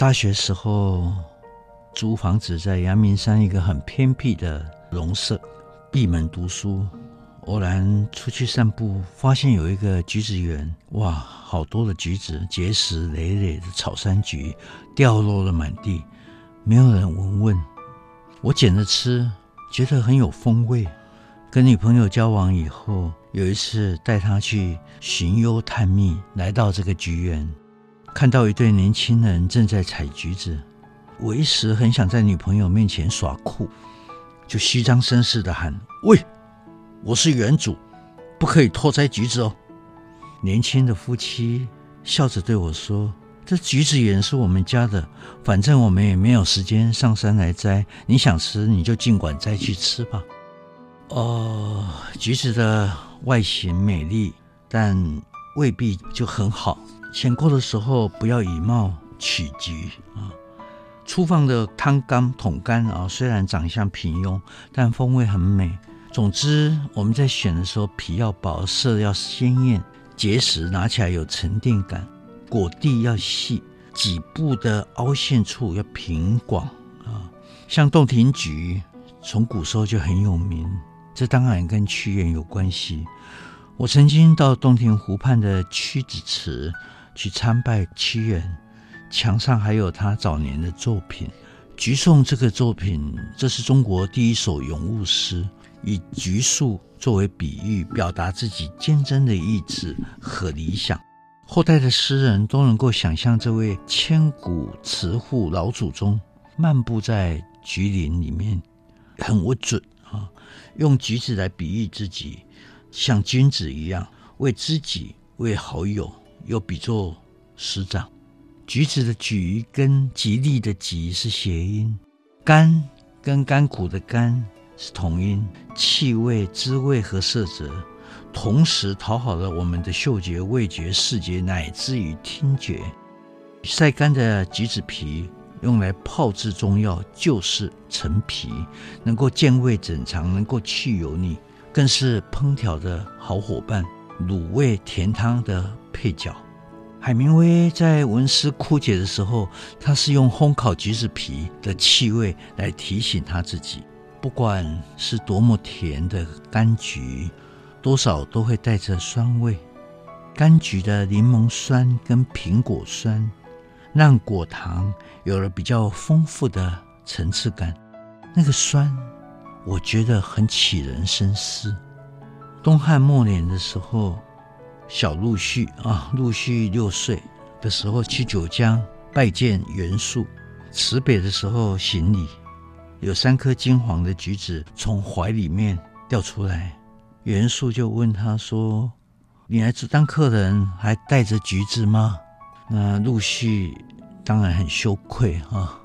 大学时候租房子在阳明山一个很偏僻的农舍，闭门读书。偶然出去散步，发现有一个橘子园，哇，好多的橘子，结实累累的草山橘掉落了满地，没有人闻问。我捡着吃，觉得很有风味。跟女朋友交往以后，有一次带她去寻幽探秘，来到这个橘园。看到一对年轻人正在采橘子，我一时很想在女朋友面前耍酷，就虚张声势的喊：“喂，我是园主，不可以偷摘橘子哦。”年轻的夫妻笑着对我说：“这橘子园是我们家的，反正我们也没有时间上山来摘，你想吃你就尽管摘去吃吧。”哦，橘子的外形美丽，但未必就很好。选购的时候不要以貌取菊啊！粗放的汤柑、桶柑啊，虽然长相平庸，但风味很美。总之，我们在选的时候，皮要薄，色要鲜艳，结实拿起来有沉淀感，果蒂要细，底部的凹陷处要平广啊。像洞庭橘，从古时候就很有名，这当然跟屈原有关系。我曾经到洞庭湖畔的屈子祠。去参拜屈原，墙上还有他早年的作品《橘颂》。这个作品，这是中国第一首咏物诗，以橘树作为比喻，表达自己坚贞的意志和理想。后代的诗人都能够想象这位千古词父老祖宗漫步在橘林里面，很不准啊，用橘子来比喻自己，像君子一样，为知己，为好友。又比作师长，橘子的“橘”跟吉利的“吉”是谐音，甘跟甘苦的“甘”是同音，气味、滋味和色泽，同时讨好了我们的嗅觉、味觉、视觉，乃至于听觉。晒干的橘子皮用来泡制中药，就是陈皮，能够健胃整肠，能够去油腻，更是烹调的好伙伴。卤味甜汤的配角，海明威在文思枯竭的时候，他是用烘烤橘子皮的气味来提醒他自己，不管是多么甜的柑橘，多少都会带着酸味。柑橘的柠檬酸跟苹果酸，让果糖有了比较丰富的层次感。那个酸，我觉得很启人深思。东汉末年的时候，小陆续啊，陆续六岁的时候去九江拜见袁术，辞别的时候行礼，有三颗金黄的橘子从怀里面掉出来，袁术就问他说：“你来这当客人还带着橘子吗？”那陆续当然很羞愧啊，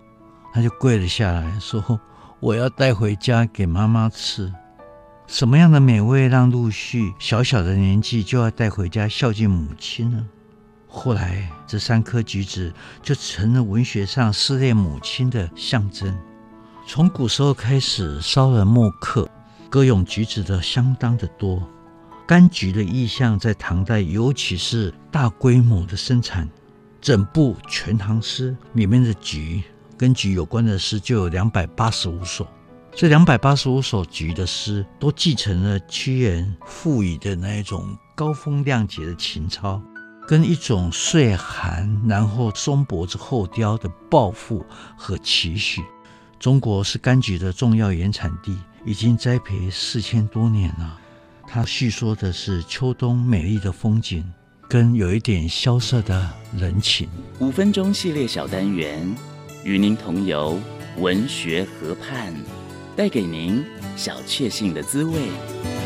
他就跪了下来说：“我要带回家给妈妈吃。”什么样的美味让陆续小小的年纪就要带回家孝敬母亲呢？后来，这三颗橘子就成了文学上思念母亲的象征。从古时候开始，骚人墨客歌咏橘子的相当的多。柑橘的意象在唐代，尤其是大规模的生产，整部《全唐诗》里面的橘跟橘有关的诗就有两百八十五首。这两百八十五首菊的诗，都继承了屈原赋予的那一种高风亮节的情操，跟一种岁寒然后松柏之后凋的抱负和期许。中国是柑橘的重要原产地，已经栽培四千多年了。它叙说的是秋冬美丽的风景，跟有一点萧瑟的人情。五分钟系列小单元，与您同游文学河畔。带给您小确幸的滋味。